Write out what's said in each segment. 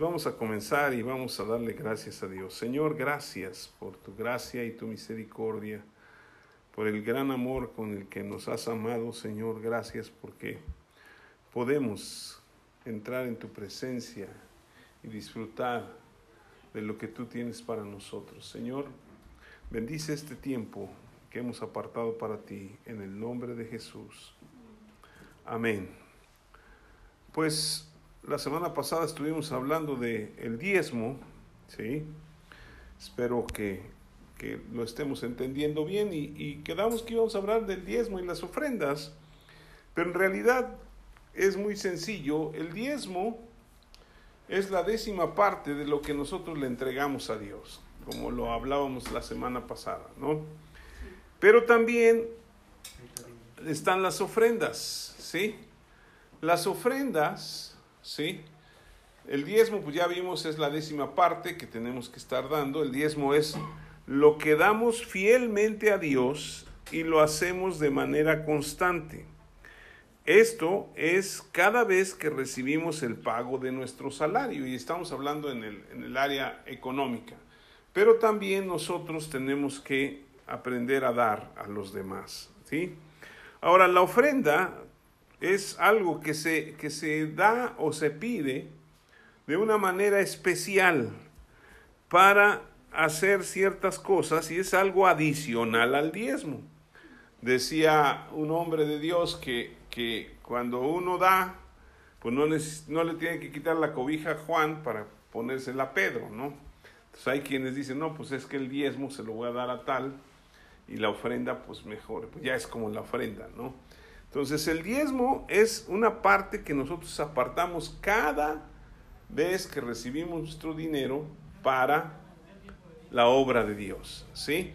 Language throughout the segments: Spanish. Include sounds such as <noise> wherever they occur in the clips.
Vamos a comenzar y vamos a darle gracias a Dios. Señor, gracias por tu gracia y tu misericordia, por el gran amor con el que nos has amado, Señor. Gracias porque podemos entrar en tu presencia y disfrutar de lo que tú tienes para nosotros. Señor, bendice este tiempo que hemos apartado para ti en el nombre de Jesús. Amén. Pues la semana pasada estuvimos hablando de el diezmo, ¿sí? Espero que, que lo estemos entendiendo bien y, y, quedamos que íbamos a hablar del diezmo y las ofrendas, pero en realidad es muy sencillo. El diezmo es la décima parte de lo que nosotros le entregamos a Dios, como lo hablábamos la semana pasada, ¿no? Pero también están las ofrendas, ¿sí? Las ofrendas ¿sí? El diezmo, pues ya vimos, es la décima parte que tenemos que estar dando. El diezmo es lo que damos fielmente a Dios y lo hacemos de manera constante. Esto es cada vez que recibimos el pago de nuestro salario y estamos hablando en el, en el área económica. Pero también nosotros tenemos que aprender a dar a los demás. ¿sí? Ahora, la ofrenda es algo que se, que se da o se pide de una manera especial para hacer ciertas cosas y es algo adicional al diezmo. Decía un hombre de Dios que, que cuando uno da, pues no, no, le tiene que quitar la cobija a Juan para ponérsela a Pedro, ¿no? Entonces hay quienes dicen, no, pues es que el diezmo se lo voy a dar a tal y la ofrenda, pues mejor, pues ya es como la ofrenda, ¿no? Entonces el diezmo es una parte que nosotros apartamos cada vez que recibimos nuestro dinero para la obra de Dios, ¿sí?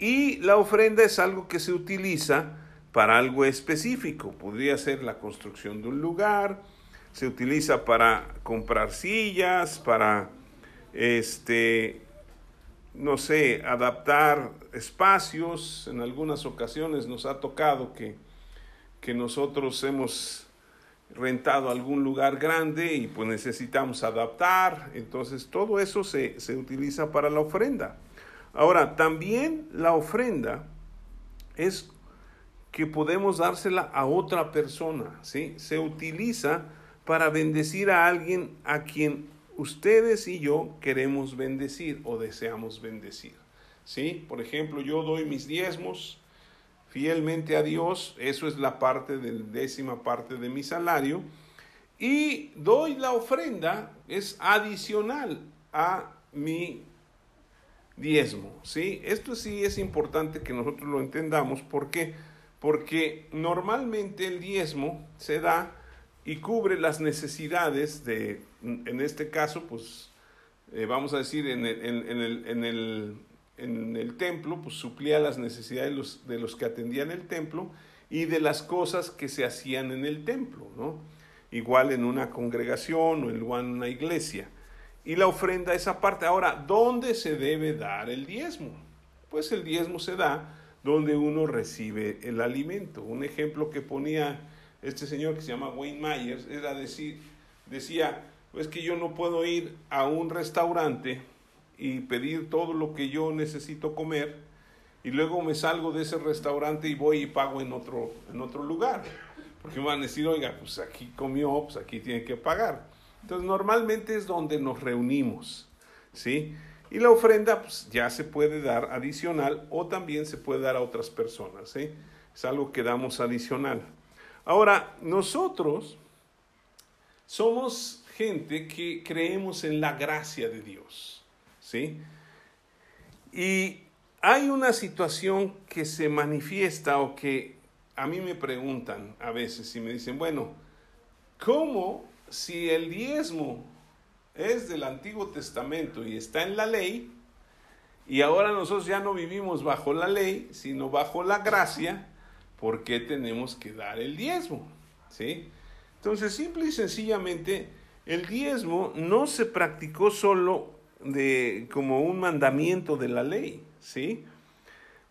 Y la ofrenda es algo que se utiliza para algo específico. Podría ser la construcción de un lugar, se utiliza para comprar sillas, para este no sé, adaptar espacios. En algunas ocasiones nos ha tocado que que nosotros hemos rentado algún lugar grande y pues necesitamos adaptar. Entonces todo eso se, se utiliza para la ofrenda. Ahora, también la ofrenda es que podemos dársela a otra persona, ¿sí? Se utiliza para bendecir a alguien a quien ustedes y yo queremos bendecir o deseamos bendecir, ¿sí? Por ejemplo, yo doy mis diezmos, fielmente a Dios, eso es la parte del décima parte de mi salario, y doy la ofrenda, es adicional a mi diezmo, ¿sí? Esto sí es importante que nosotros lo entendamos, ¿por qué? Porque normalmente el diezmo se da y cubre las necesidades de, en este caso, pues, eh, vamos a decir, en el, templo, pues suplía las necesidades de los, de los que atendían el templo y de las cosas que se hacían en el templo, ¿no? Igual en una congregación o en una iglesia. Y la ofrenda es aparte. Ahora, ¿dónde se debe dar el diezmo? Pues el diezmo se da donde uno recibe el alimento. Un ejemplo que ponía este señor que se llama Wayne Myers era decir, decía, pues que yo no puedo ir a un restaurante y pedir todo lo que yo necesito comer y luego me salgo de ese restaurante y voy y pago en otro, en otro lugar. Porque me van a decir, oiga, pues aquí comió, pues aquí tiene que pagar. Entonces normalmente es donde nos reunimos, ¿sí? Y la ofrenda pues, ya se puede dar adicional o también se puede dar a otras personas. Es algo que damos adicional. Ahora, nosotros somos gente que creemos en la gracia de Dios. ¿Sí? Y hay una situación que se manifiesta o que a mí me preguntan a veces y me dicen, bueno, ¿cómo si el diezmo es del Antiguo Testamento y está en la ley, y ahora nosotros ya no vivimos bajo la ley, sino bajo la gracia, ¿por qué tenemos que dar el diezmo? ¿Sí? Entonces, simple y sencillamente, el diezmo no se practicó solo de, como un mandamiento de la ley, ¿sí?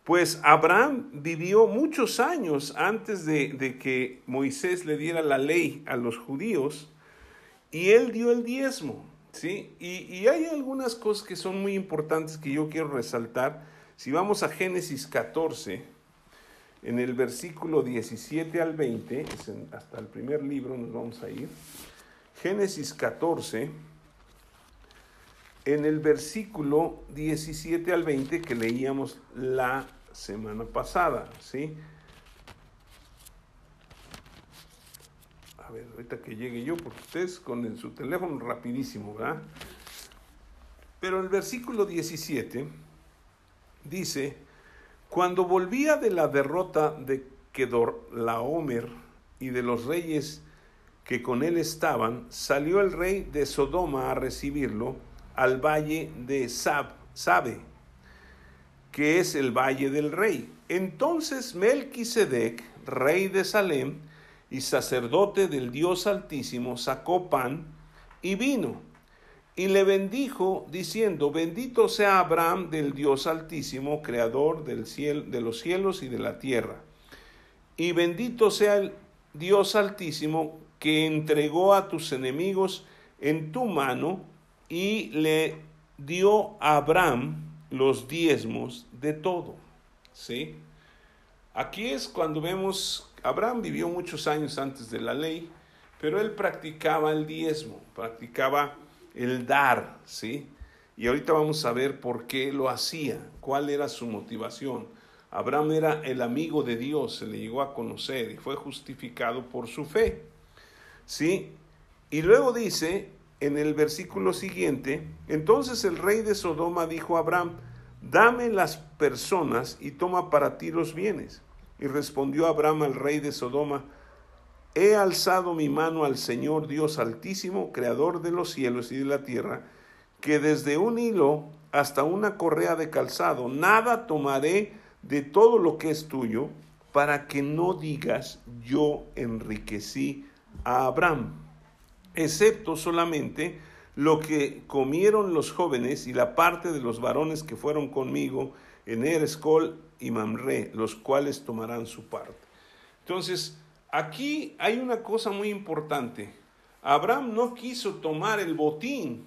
Pues Abraham vivió muchos años antes de, de, que Moisés le diera la ley a los judíos y él dio el diezmo, ¿sí? Y, y, hay algunas cosas que son muy importantes que yo quiero resaltar. Si vamos a Génesis 14, en el versículo 17 al 20, hasta el primer libro nos vamos a ir. Génesis 14, en el versículo 17 al 20 que leíamos la semana pasada, ¿sí? A ver, ahorita que llegue yo, porque ustedes con su teléfono rapidísimo, ¿verdad? Pero el versículo 17 dice, cuando volvía de la derrota de Kedorlaomer y de los reyes que con él estaban, salió el rey de Sodoma a recibirlo al valle de Sab, Sabe, que es el valle del rey. Entonces Melquisedec, rey de Salem y sacerdote del Dios Altísimo, sacó pan y vino y le bendijo diciendo, bendito sea Abraham del Dios Altísimo, creador del de los cielos y de la tierra. Y bendito sea el Dios Altísimo que entregó a tus enemigos en tu mano y le dio a Abraham los diezmos de todo. ¿Sí? Aquí es cuando vemos, Abraham vivió muchos años antes de la ley, pero él practicaba el diezmo, practicaba el dar, ¿sí? Y ahorita vamos a ver por qué lo hacía, cuál era su motivación. Abraham era el amigo de Dios, se le llegó a conocer y fue justificado por su fe. ¿Sí? Y luego dice en el versículo siguiente, entonces el rey de Sodoma dijo a Abraham, dame las personas y toma para ti los bienes. Y respondió Abraham al rey de Sodoma, He alzado mi mano al Señor Dios Altísimo, Creador de los cielos y de la tierra, que desde un hilo hasta una correa de calzado, nada tomaré de todo lo que es tuyo, para que no digas yo enriquecí a Abraham, excepto solamente lo que comieron los jóvenes y la parte de los varones que fueron conmigo en Erescol y Mamre, los cuales tomarán su parte. Entonces, Aquí hay una cosa muy importante. Abraham no quiso tomar el botín,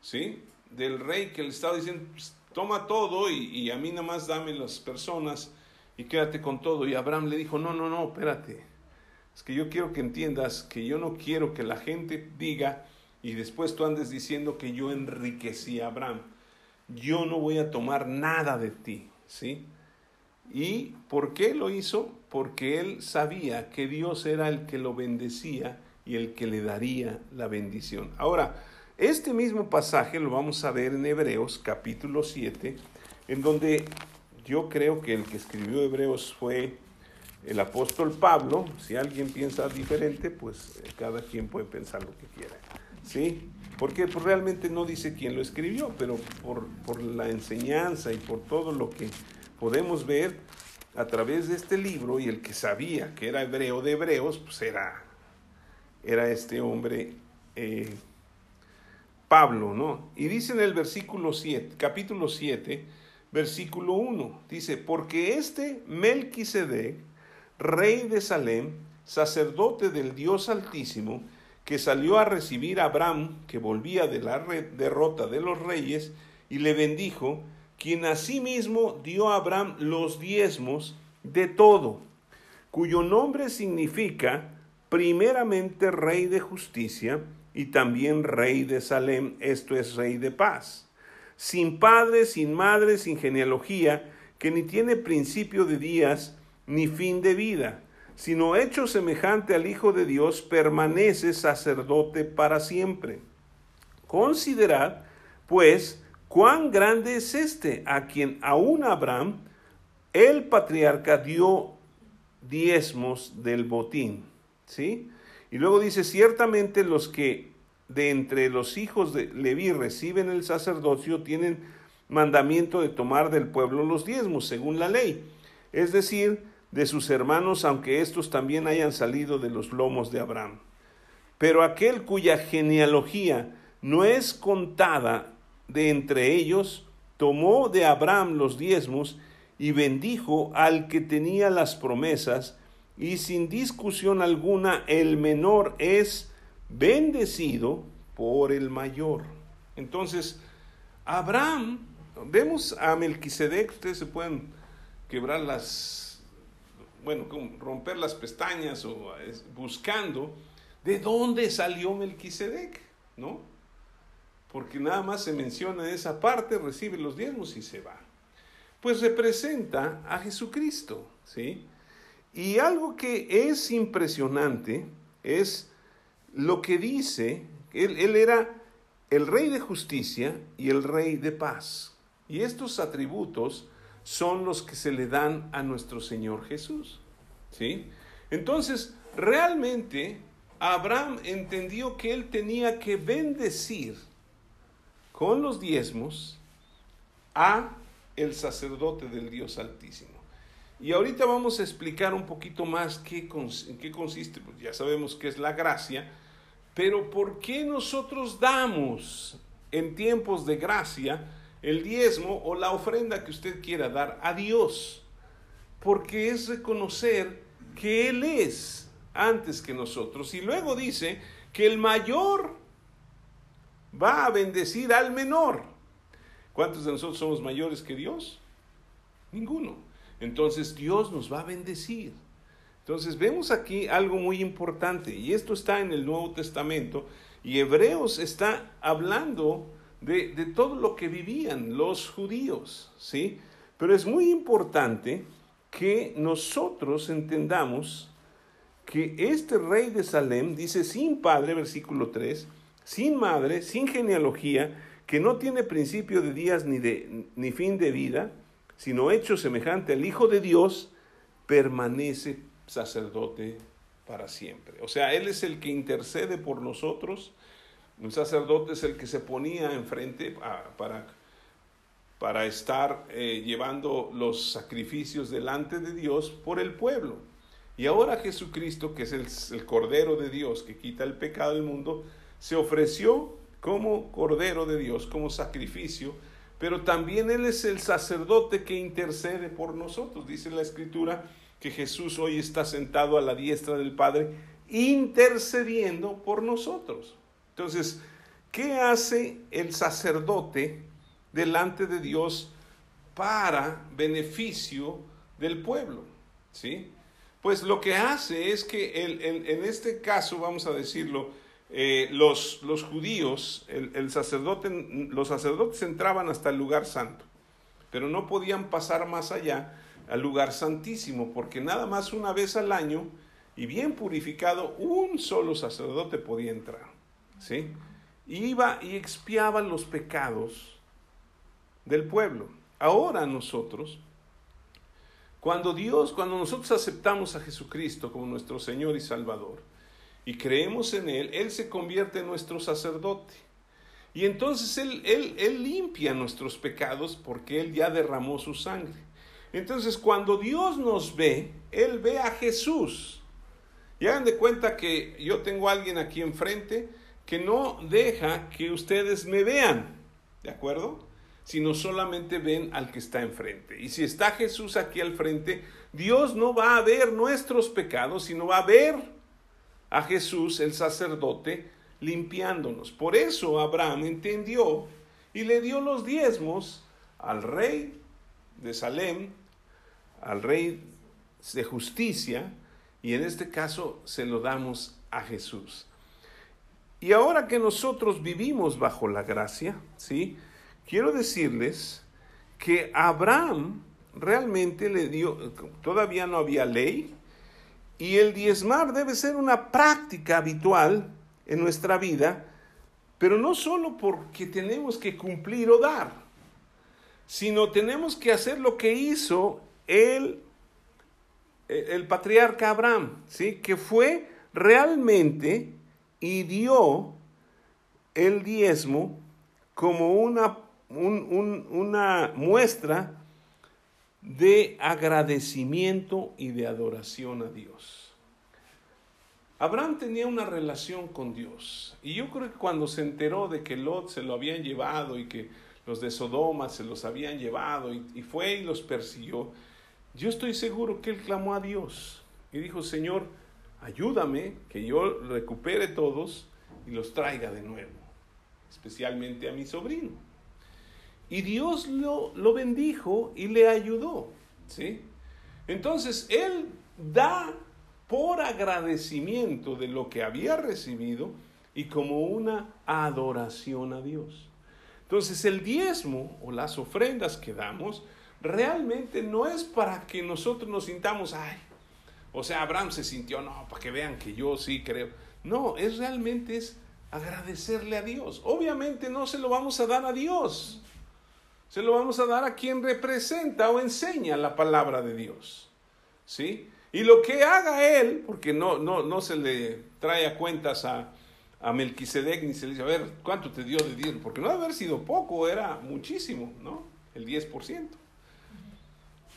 ¿sí? Del rey que le estaba diciendo, pues, toma todo y, a mí nada más dame las personas y quédate con todo. Y Abraham le dijo, no, no, no, espérate. Es que yo quiero que entiendas que yo no quiero que la gente diga y después tú andes diciendo que yo enriquecí a Abraham. Yo no voy a tomar nada de ti, ¿sí? ¿Y por qué lo hizo? Porque él sabía que Dios era el que lo bendecía y el que le daría la bendición. Ahora, este mismo pasaje lo vamos a ver en Hebreos capítulo 7, en donde yo creo que el que escribió Hebreos fue el apóstol Pablo. Si alguien piensa diferente, pues eh, cada quien puede pensar lo que quiera. ¿Sí? Porque pues, realmente no dice quién lo escribió, pero por, por la enseñanza y por todo lo que podemos ver a través de este libro y el que sabía que era hebreo de hebreos, pues era, este hombre eh, Pablo, ¿no? Y dice en el versículo 7, capítulo 7, versículo 1, dice, porque este Melquisedec, rey de Salem, sacerdote del Dios Altísimo, que salió a recibir a Abraham, que volvía de la derrota de los reyes, y le bendijo, quien asimismo dio a Abraham los diezmos de todo, cuyo nombre significa primeramente rey de justicia y también rey de Salem, esto es rey de paz, sin padre, sin madre, sin genealogía, que ni tiene principio de días ni fin de vida, sino hecho semejante al Hijo de Dios, permanece sacerdote para siempre. Considerad, pues, cuán grande es este, a quien aún Abraham, el patriarca, dio diezmos del botín. ¿Sí? Y luego dice, ciertamente los que de entre los hijos de Leví reciben el sacerdocio tienen mandamiento de tomar del pueblo los diezmos, según la ley, es decir, de sus hermanos, aunque estos también hayan salido de los lomos de Abraham. Pero aquel cuya genealogía no es contada de entre ellos, tomó de Abraham los diezmos y bendijo al que tenía las promesas, y sin discusión alguna el menor es bendecido por el mayor. Entonces, Abraham, vemos a Melquisedec, ustedes se pueden quebrar las, bueno, romper las pestañas o buscando de dónde salió Melquisedec, ¿no? Porque nada más se menciona esa parte, recibe los diezmos y se va. Pues representa a Jesucristo, ¿sí? Y algo que es impresionante es lo que dice, él, él era el rey de justicia y el rey de paz. Y estos atributos son los que se le dan a nuestro Señor Jesús. ¿Sí? Entonces, realmente Abraham entendió que él tenía que bendecir con los diezmos a el sacerdote del Dios Altísimo. Y ahorita vamos a explicar un poquito más qué, en qué consiste, pues ya sabemos qué es la gracia, pero ¿por qué nosotros damos en tiempos de gracia el diezmo o la ofrenda que usted quiera dar a Dios? Porque es reconocer que Él es antes que nosotros. Y luego dice que el mayor va a bendecir al menor. ¿Cuántos de nosotros somos mayores que Dios? Ninguno. Entonces Dios nos va a bendecir. Entonces vemos aquí algo muy importante y esto está en el Nuevo Testamento y Hebreos está hablando de, todo lo que vivían los judíos, ¿sí? Pero es muy importante que nosotros entendamos que este rey de Salem dice sin padre, versículo 3, sin madre, sin genealogía, que no tiene principio de días ni, de, ni fin de vida, sino hecho semejante al Hijo de Dios, permanece sacerdote para siempre. O sea, Él es el que intercede por nosotros. Un sacerdote es el que se ponía enfrente para, para estar eh, llevando los sacrificios delante de Dios por el pueblo. Y ahora Jesucristo, que es el, el Cordero de Dios que quita el pecado del mundo, se ofreció como Cordero de Dios, como sacrificio, pero también Él es el sacerdote que intercede por nosotros. Dice la Escritura, que Jesús hoy está sentado a la diestra del Padre intercediendo por nosotros. Entonces, ¿qué hace el sacerdote delante de Dios para beneficio del pueblo? ¿Sí? Pues lo que hace es que en este caso, vamos a decirlo, eh, los, los, judíos, el sacerdote, los sacerdotes entraban hasta el lugar santo, pero no podían pasar más allá al lugar santísimo, porque nada más una vez al año y bien purificado, un solo sacerdote podía entrar. ¿Sí? Iba y expiaba los pecados del pueblo. Ahora nosotros, cuando Dios, cuando nosotros aceptamos a Jesucristo como nuestro Señor y Salvador y creemos en Él, Él se convierte en nuestro sacerdote. Y entonces Él, él, él limpia nuestros pecados porque Él ya derramó su sangre. Entonces, cuando Dios nos ve, Él ve a Jesús. Y hagan de cuenta que yo tengo a alguien aquí enfrente que no deja que ustedes me vean, ¿de acuerdo? Sino solamente ven al que está enfrente. Y si está Jesús aquí al frente, Dios no va a ver nuestros pecados, sino va a ver a Jesús, el sacerdote, limpiándonos. Por eso Abraham entendió y le dio los diezmos al rey de Salem, al Rey de justicia, y en este caso se lo damos a Jesús. Y ahora que nosotros vivimos bajo la gracia, ¿sí? Quiero decirles que Abraham realmente le dio, todavía no había ley, y el diezmar debe ser una práctica habitual en nuestra vida, pero no solo porque tenemos que cumplir o dar, sino tenemos que hacer lo que hizo el, el patriarca Abraham, ¿sí? que fue realmente y dio el diezmo como una, una muestra de agradecimiento y de adoración a Dios. Abraham tenía una relación con Dios y yo creo que cuando se enteró de que Lot se lo habían llevado y que los de Sodoma se los habían llevado y, y fue y los persiguió, yo estoy seguro que él clamó a Dios y dijo, Señor, ayúdame que yo recupere todos y los traiga de nuevo. especialmente a mi sobrino. Y Dios lo, lo bendijo y le ayudó, ¿sí? Entonces, él da por agradecimiento de lo que había recibido y como una adoración a Dios. Entonces, el diezmo o las ofrendas que damos realmente no es para que nosotros nos sintamos, ay, o sea, Abraham se sintió, no, para que vean que yo sí creo. No, es realmente es agradecerle a Dios. Obviamente no se lo vamos a dar a Dios. Se lo vamos a dar a quien representa o enseña la palabra de Dios. ¿Sí? Y lo que haga él, porque no, no, no se le trae a cuentas a, a Melquisedec ni se le dice, a ver, ¿cuánto te dio de diezmo? Porque no debe haber sido poco, era muchísimo, ¿no? El 10%.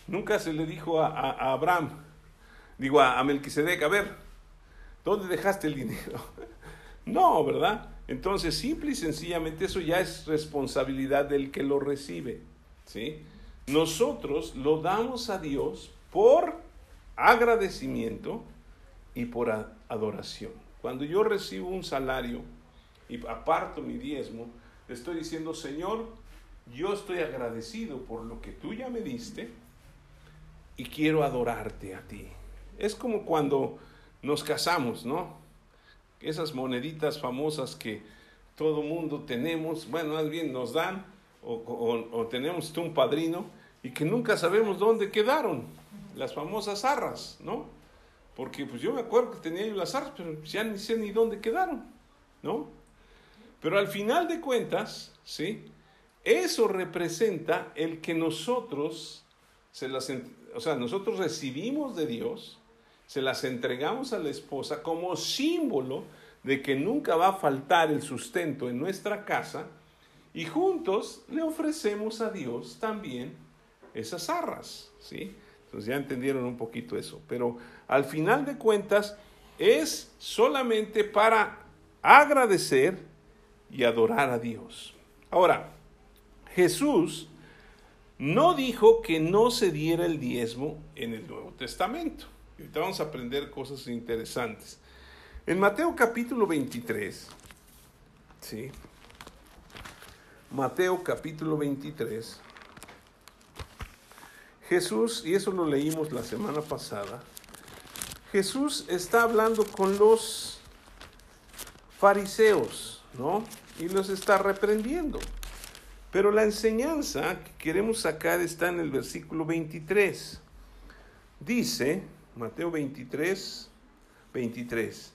Nunca se le dijo a, Abraham, digo a, Melquisedec, a ver, ¿dónde dejaste el dinero? <laughs> no, ¿verdad? Entonces, simple y sencillamente eso ya es responsabilidad del que lo recibe, ¿sí? Nosotros lo damos a Dios por agradecimiento y por adoración. Cuando yo recibo un salario y aparto mi diezmo, le estoy diciendo, Señor, yo estoy agradecido por lo que tú ya me diste, y quiero adorarte a ti. Es como cuando nos casamos, ¿no? Esas moneditas famosas que todo mundo tenemos, bueno, más bien nos dan, o, tenemos un padrino, y que nunca sabemos dónde quedaron, las famosas arras, ¿no? Porque pues yo me acuerdo que tenía yo las arras, pero ya ni sé ni dónde quedaron, ¿no? Pero al final de cuentas, ¿sí? Eso representa el que nosotros se las, o sea, nosotros recibimos de Dios, se las entregamos a la esposa como símbolo de que nunca va a faltar el sustento en nuestra casa y juntos le ofrecemos a Dios también esas arras, ¿sí? Entonces ya entendieron un poquito eso, pero al final de cuentas es solamente para agradecer y adorar a Dios. Ahora, Jesús no dijo que no se diera el diezmo en el Nuevo Testamento. Ahorita vamos a aprender cosas interesantes. En Mateo capítulo 23, ¿sí? Mateo capítulo 23, Jesús, y eso lo leímos la semana pasada, Jesús está hablando con los fariseos, ¿no? Y los está reprendiendo. Pero la enseñanza que queremos sacar está en el versículo 23. Dice, Mateo 23, 23,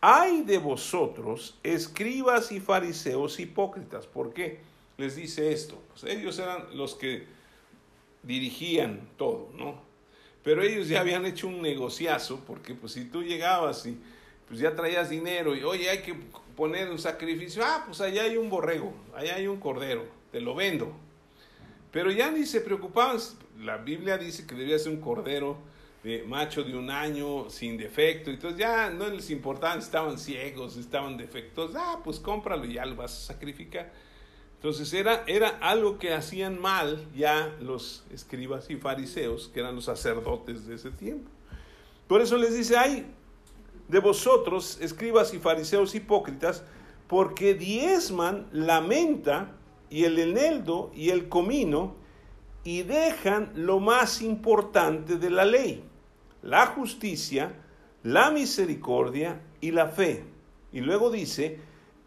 hay de vosotros, escribas y fariseos hipócritas. ¿Por qué les dice esto? Ellos eran los que dirigían todo, ¿no? Pero ellos ya habían hecho un negociazo, porque pues si tú llegabas y pues ya traías dinero y oye, hay que poner un sacrificio, ah, pues allá hay un borrego, allá hay un cordero te lo vendo. Pero ya ni se preocupaban, la Biblia dice que debía ser un cordero de macho de un año sin defecto, entonces ya no les importaba si estaban ciegos, estaban defectos, ah, pues cómpralo y ya lo vas a sacrificar. Entonces era, era algo que hacían mal ya los escribas y fariseos, que eran los sacerdotes de ese tiempo. Por eso les dice, ay, de vosotros, escribas y fariseos hipócritas, porque diezman la menta y el eneldo y el comino y dejan lo más importante de la ley, la justicia, la misericordia y la fe. Y luego dice,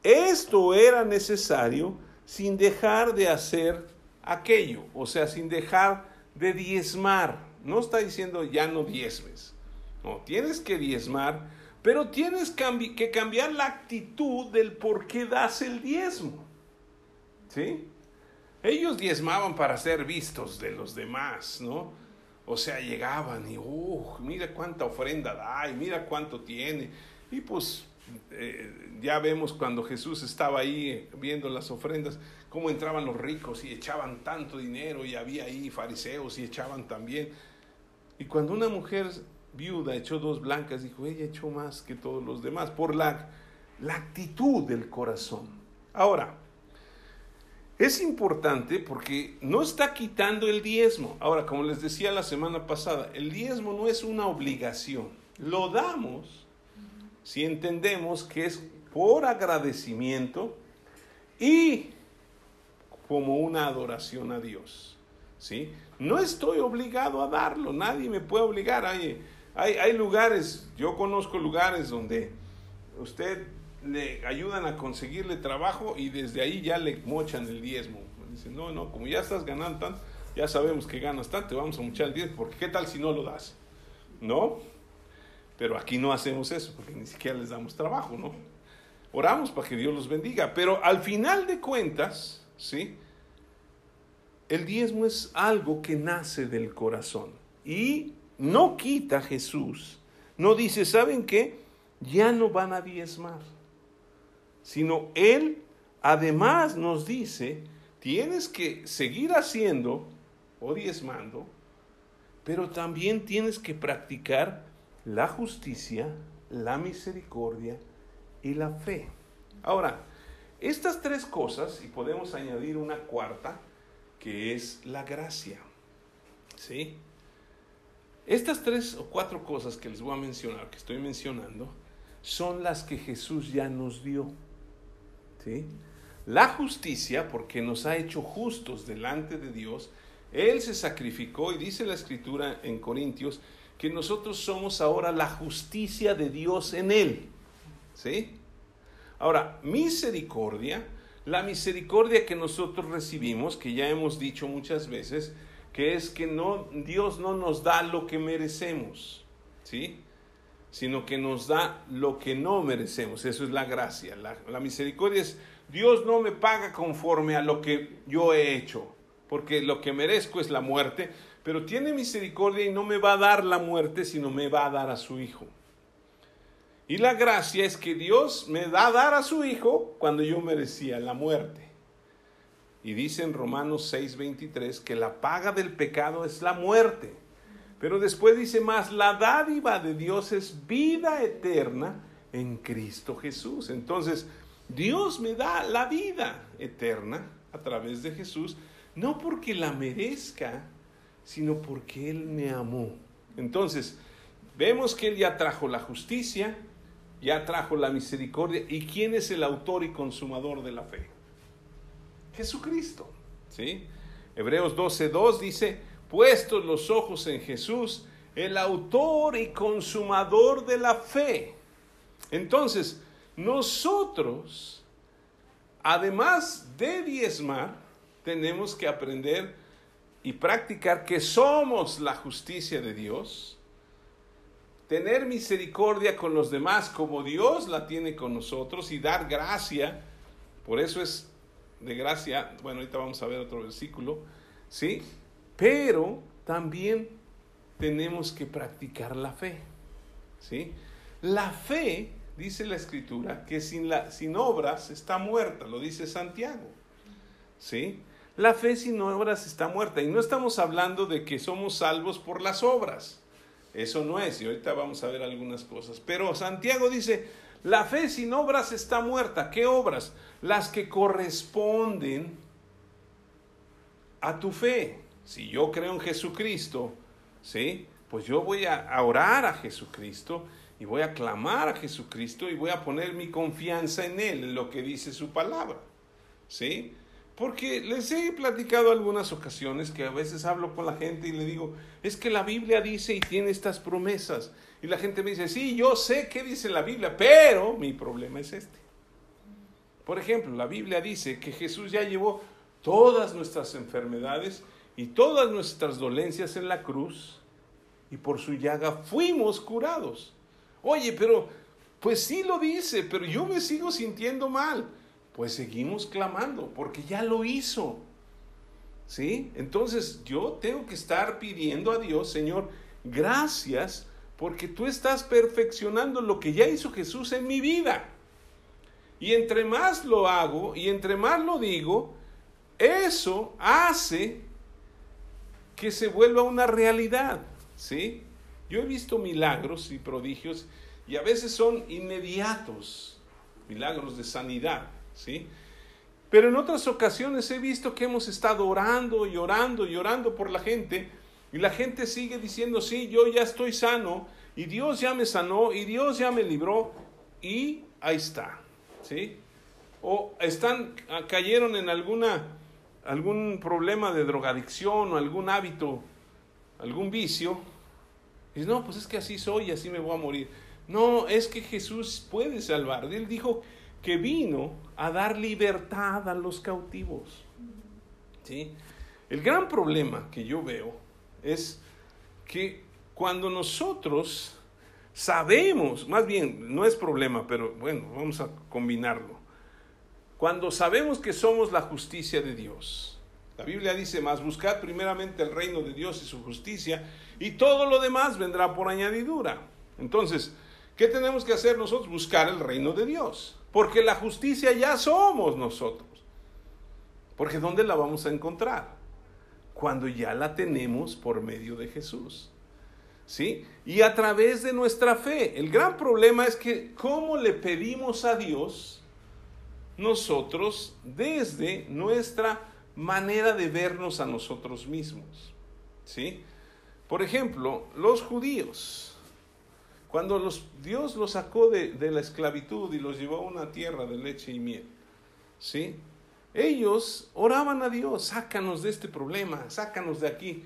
esto era necesario sin dejar de hacer aquello, o sea, sin dejar de diezmar. No está diciendo ya no diezmes. No, tienes que diezmar, pero tienes que cambiar la actitud del por qué das el diezmo. ¿Sí? Ellos diezmaban para ser vistos de los demás, ¿no? O sea, llegaban y, uh, mira cuánta ofrenda da y mira cuánto tiene. Y pues eh, ya vemos cuando Jesús estaba ahí eh, viendo las ofrendas, cómo entraban los ricos y echaban tanto dinero y había ahí fariseos y echaban también. Y cuando una mujer viuda echó dos blancas, dijo, ella echó más que todos los demás por la, la actitud del corazón. Ahora, es importante porque no está quitando el diezmo. Ahora, como les decía la semana pasada, el diezmo no es una obligación. Lo damos si entendemos que es por agradecimiento y como una adoración a Dios. ¿sí? No estoy obligado a darlo, nadie me puede obligar. Hay, hay, hay lugares, yo conozco lugares donde usted le ayudan a conseguirle trabajo y desde ahí ya le mochan el diezmo. Dicen, no, no, como ya estás ganando tanto, ya sabemos que ganas tanto, vamos a mochar el diezmo, porque ¿qué tal si no lo das? ¿No? Pero aquí no hacemos eso, porque ni siquiera les damos trabajo, ¿no? Oramos para que Dios los bendiga, pero al final de cuentas, ¿sí? El diezmo es algo que nace del corazón y no quita Jesús, no dice, ¿saben qué? Ya no van a diezmar sino Él además nos dice, tienes que seguir haciendo o diezmando, pero también tienes que practicar la justicia, la misericordia y la fe. Ahora, estas tres cosas, y podemos añadir una cuarta, que es la gracia. ¿Sí? Estas tres o cuatro cosas que les voy a mencionar, que estoy mencionando, son las que Jesús ya nos dio. La justicia, porque nos ha hecho justos delante de Dios, Él se sacrificó y dice la escritura en Corintios que nosotros somos ahora la justicia de Dios en Él. ¿Sí? Ahora, misericordia, la misericordia que nosotros recibimos, que ya hemos dicho muchas veces, que es que no, Dios no nos da lo que merecemos, ¿sí? Sino que nos da lo que no merecemos. Eso es la gracia. La, misericordia es, Dios no me paga conforme a lo que yo he hecho, porque lo que merezco es la muerte, pero tiene misericordia y no me va a dar la muerte, sino me va a dar a su Hijo. Y la gracia es que Dios me da a dar a su Hijo cuando yo merecía la muerte. Y dice en Romanos 6:23 que la paga del pecado es la muerte. Pero después dice más, la dádiva de Dios es vida eterna en Cristo Jesús. Entonces, Dios me da la vida eterna a través de Jesús, no porque la merezca, sino porque Él me amó. Entonces, vemos que Él ya trajo la justicia, ya trajo la misericordia. ¿Y quién es el autor y consumador de la fe? Jesucristo. ¿sí? Hebreos 12.2 dice, puestos los ojos en Jesús, el autor y consumador de la fe. Entonces, nosotros, además de diezmar, tenemos que aprender y practicar que somos la justicia de Dios, tener misericordia con los demás como Dios la tiene con nosotros y dar gracia. Por eso es de gracia, bueno, ahorita vamos a ver otro versículo, ¿sí? Pero también tenemos que practicar la fe. ¿sí? La fe, dice la escritura, que sin, la, sin obras está muerta, lo dice Santiago. ¿sí? La fe sin obras está muerta. Y no estamos hablando de que somos salvos por las obras. Eso no es, y ahorita vamos a ver algunas cosas. Pero Santiago dice, la fe sin obras está muerta. ¿Qué obras? Las que corresponden a tu fe. Si yo creo en Jesucristo, ¿sí? Pues yo voy a orar a Jesucristo y voy a clamar a Jesucristo y voy a poner mi confianza en Él, en lo que dice su palabra, ¿sí? Porque les he platicado algunas ocasiones que a veces hablo con la gente y le digo, es que la Biblia dice y tiene estas promesas. Y la gente me dice, sí, yo sé qué dice la Biblia, pero mi problema es este. Por ejemplo, la Biblia dice que Jesús ya llevó todas nuestras enfermedades y todas nuestras dolencias en la cruz y por su llaga fuimos curados. Oye, pero pues sí lo dice, pero yo me sigo sintiendo mal. Pues seguimos clamando porque ya lo hizo. ¿Sí? Entonces yo tengo que estar pidiendo a Dios, Señor, gracias porque tú estás perfeccionando lo que ya hizo Jesús en mi vida. Y entre más lo hago y entre más lo digo, eso hace que se vuelva una realidad, ¿sí? Yo he visto milagros y prodigios y a veces son inmediatos, milagros de sanidad, ¿sí? Pero en otras ocasiones he visto que hemos estado orando y orando y orando por la gente y la gente sigue diciendo, sí, yo ya estoy sano y Dios ya me sanó y Dios ya me libró y ahí está, ¿sí? o están, ah, cayeron en alguna, algún problema de drogadicción o algún hábito, algún vicio, y no, pues es que así soy y así me voy a morir. No, es que Jesús puede salvar. Él dijo que vino a dar libertad a los cautivos. ¿Sí? El gran problema que yo veo es que cuando nosotros sabemos, más bien, no es problema, pero bueno, vamos a combinarlo. Cuando sabemos que somos la justicia de Dios, la Biblia dice más, buscad primeramente el reino de Dios y su justicia, y todo lo demás vendrá por añadidura. Entonces, ¿qué tenemos que hacer nosotros? Buscar el reino de Dios, porque la justicia ya somos nosotros. Porque ¿dónde la vamos a encontrar? Cuando ya la tenemos por medio de Jesús. ¿Sí? Y a través de nuestra fe. El gran problema es que cómo le pedimos a Dios nosotros desde nuestra manera de vernos a nosotros mismos. ¿Sí? Por ejemplo, los judíos, cuando los, Dios los sacó de, de, la esclavitud y los llevó a una tierra de leche y miel, ¿sí? Ellos oraban a Dios, sácanos de este problema, sácanos de aquí,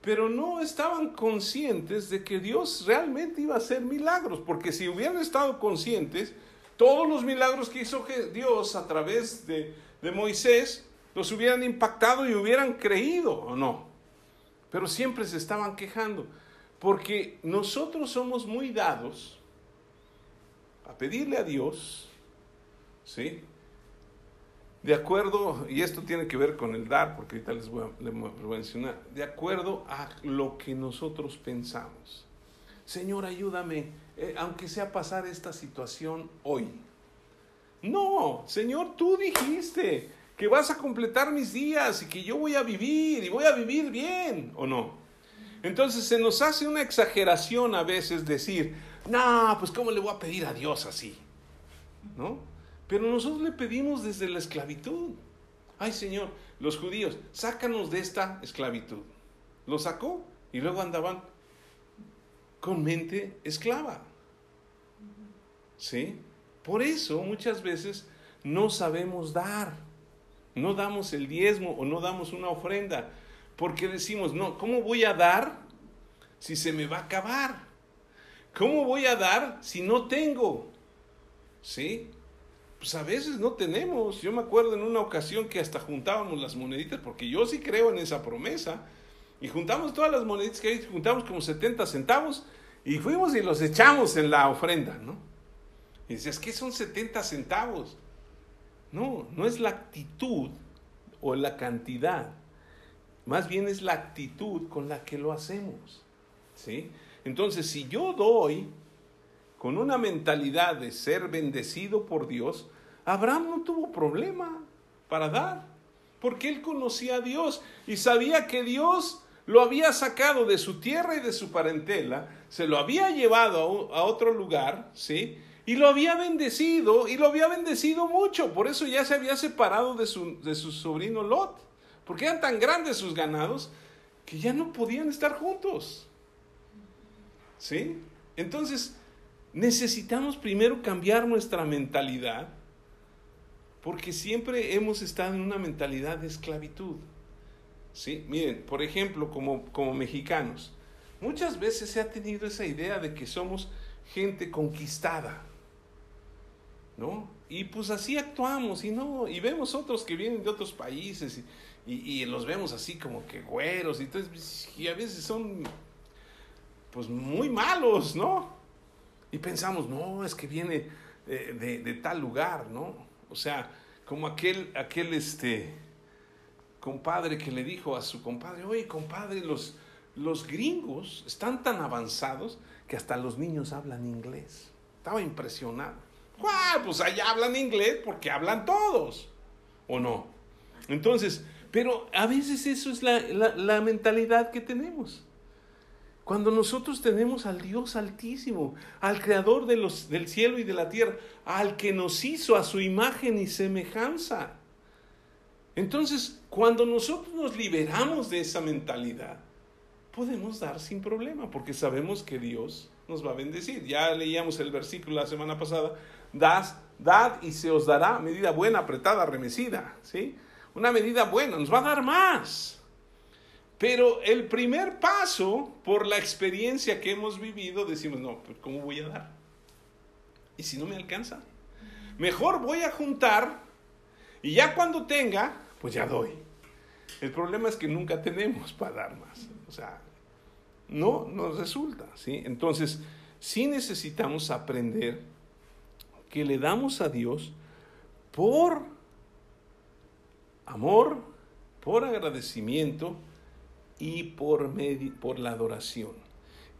pero no estaban conscientes de que Dios realmente iba a hacer milagros, porque si hubieran estado conscientes, todos los milagros que hizo Dios a través de, de Moisés, los hubieran impactado y hubieran creído, ¿o no? pero siempre se estaban quejando, porque nosotros somos muy dados a pedirle a Dios, ¿sí? De acuerdo, y esto tiene que ver con el dar, porque ahorita les voy a, mencionar, de acuerdo a lo que nosotros pensamos. Señor, ayúdame, eh, aunque sea pasar esta situación hoy. No, Señor, tú dijiste, que vas a completar mis días y que yo voy a vivir y voy a vivir bien, ¿o no? Entonces se nos hace una exageración a veces decir, no, pues ¿cómo le voy a pedir a Dios así? ¿No? Pero nosotros le pedimos desde la esclavitud. Ay Señor, los judíos, sácanos de esta esclavitud. Lo sacó y luego andaban con mente esclava. ¿Sí? Por eso muchas veces no sabemos dar no damos el diezmo o no damos una ofrenda, porque decimos, no, ¿cómo voy a dar si se me va a acabar? ¿Cómo voy a dar si no tengo? ¿Sí? Pues a veces no tenemos. Yo me acuerdo en una ocasión que hasta juntábamos las moneditas, porque yo sí creo en esa promesa, y juntamos todas las moneditas que hay, juntamos como 70 centavos, y fuimos y los echamos en la ofrenda, ¿no? Y dices, ¿qué son 70 centavos? No, no es la actitud o la cantidad. Más bien es la actitud con la que lo hacemos. ¿Sí? Entonces, si yo doy con una mentalidad de ser bendecido por Dios, Abraham no tuvo problema para dar, porque él conocía a Dios y sabía que Dios lo había sacado de su tierra y de su parentela, se lo había llevado a, otro lugar, ¿sí? Y lo había bendecido, y lo había bendecido mucho. Por eso ya se había separado de su, de su sobrino Lot. Porque eran tan grandes sus ganados que ya no podían estar juntos. ¿Sí? Entonces, necesitamos primero cambiar nuestra mentalidad, porque siempre hemos estado en una mentalidad de esclavitud. ¿Sí? Miren, por ejemplo, como, como mexicanos, muchas veces se ha tenido esa idea de que somos gente conquistada. ¿no? Y pues así actuamos y no, y vemos otros que vienen de otros países y, y, los vemos así como que güeros y, entonces, y a veces son pues muy malos, ¿no? Y pensamos, no, es que viene de, de, tal lugar, ¿no? O sea, como aquel, aquel este compadre que le dijo a su compadre, oye compadre, los, los gringos están tan avanzados que hasta los niños hablan inglés. Estaba impresionado. Pues allá hablan inglés porque hablan todos, ¿o no? Entonces, pero a veces eso es la, mentalidad que tenemos. Cuando nosotros tenemos al Dios altísimo, al creador de los, del cielo y de la tierra, al que nos hizo a su imagen y semejanza. Entonces, cuando nosotros nos liberamos de esa mentalidad, podemos dar sin problema, porque sabemos que Dios nos va a bendecir. Ya leíamos el versículo la semana pasada, das, dad y se os dará medida buena, apretada, remecida, ¿sí? Una medida buena, nos va a dar más. Pero el primer paso, por la experiencia que hemos vivido, decimos, no, pues ¿cómo voy a dar? ¿Y si no me alcanza? Mejor voy a juntar y ya cuando tenga, pues ya doy. El problema es que nunca tenemos para dar más. O sea, no nos resulta, ¿sí? Entonces, sí necesitamos aprender que le damos a Dios por amor, por agradecimiento y por, por la adoración.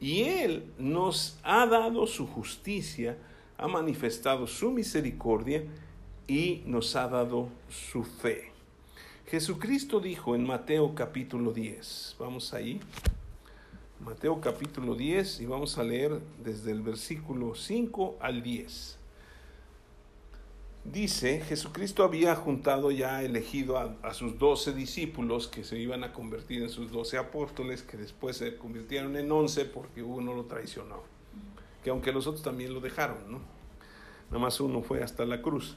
Y Él nos ha dado su justicia, ha manifestado su misericordia y nos ha dado su fe. Jesucristo dijo en Mateo capítulo 10, vamos ahí, Mateo capítulo 10 y vamos a leer desde el versículo 5 al 10 dice, Jesucristo había juntado ya elegido a, sus doce discípulos que se iban a convertir en sus doce apóstoles, que después se convirtieron en once porque uno lo traicionó. Que aunque los otros también lo dejaron, ¿no? Nada más uno fue hasta la cruz.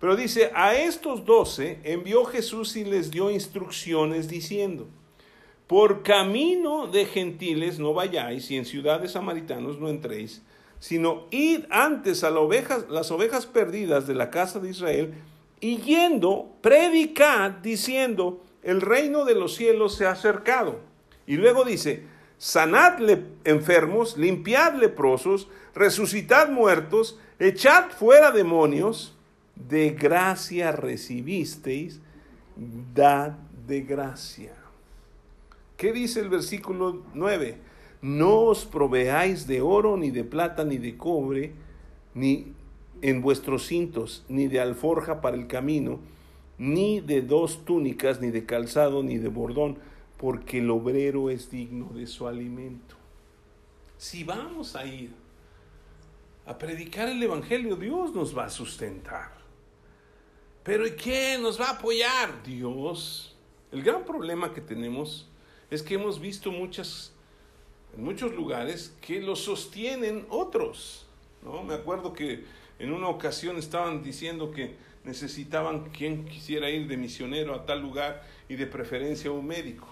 Pero dice, a estos doce envió Jesús y les dio instrucciones diciendo, por camino de gentiles no vayáis y en ciudades samaritanos no entréis sino id antes a las ovejas, perdidas de la casa de Israel, y yendo, predicad diciendo, el reino de los cielos se ha acercado. Y luego dice, sanad enfermos, limpiad leprosos, resucitad muertos, echad fuera demonios, de gracia recibisteis, dad de gracia. ¿Qué dice el versículo 9? no os proveáis de oro, ni de plata, ni de cobre, ni en vuestros cintos, ni de alforja para el camino, ni de dos túnicas, ni de calzado, ni de bordón, porque el obrero es digno de su alimento. Si vamos a ir a predicar el Evangelio, Dios nos va a sustentar. Pero ¿y quién nos va a apoyar? Dios. El gran problema que tenemos es que hemos visto muchas en muchos lugares que lo sostienen otros. ¿no? Me acuerdo que en una ocasión estaban diciendo que necesitaban quien quisiera ir de misionero a tal lugar y de preferencia un médico.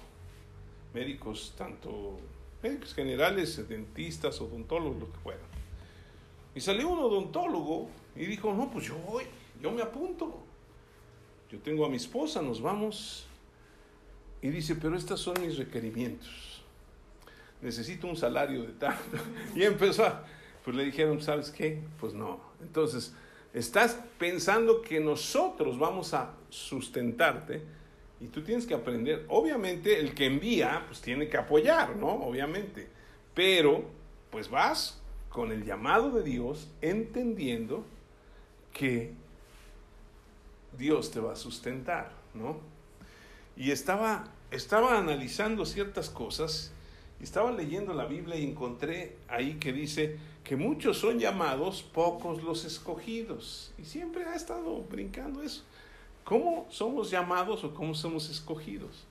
Médicos, tanto médicos generales, dentistas, odontólogos, lo que fueran. Y salió un odontólogo y dijo, no, pues yo voy, yo me apunto. Yo tengo a mi esposa, nos vamos. Y dice, pero estos son mis requerimientos necesito un salario de tanto. <laughs> Y empezó a, pues le dijeron, ¿sabes qué? Pues no. Entonces, estás pensando que nosotros vamos a sustentarte y tú tienes que aprender, obviamente el que envía, pues tiene que apoyar, ¿no? Obviamente. Pero, pues vas con el llamado de Dios, entendiendo que Dios te va a sustentar, ¿no? Y estaba, estaba analizando ciertas cosas estaba leyendo la Biblia y encontré ahí que dice que muchos son llamados, pocos los escogidos. Y siempre ha estado brincando eso. ¿Cómo somos llamados o cómo somos escogidos?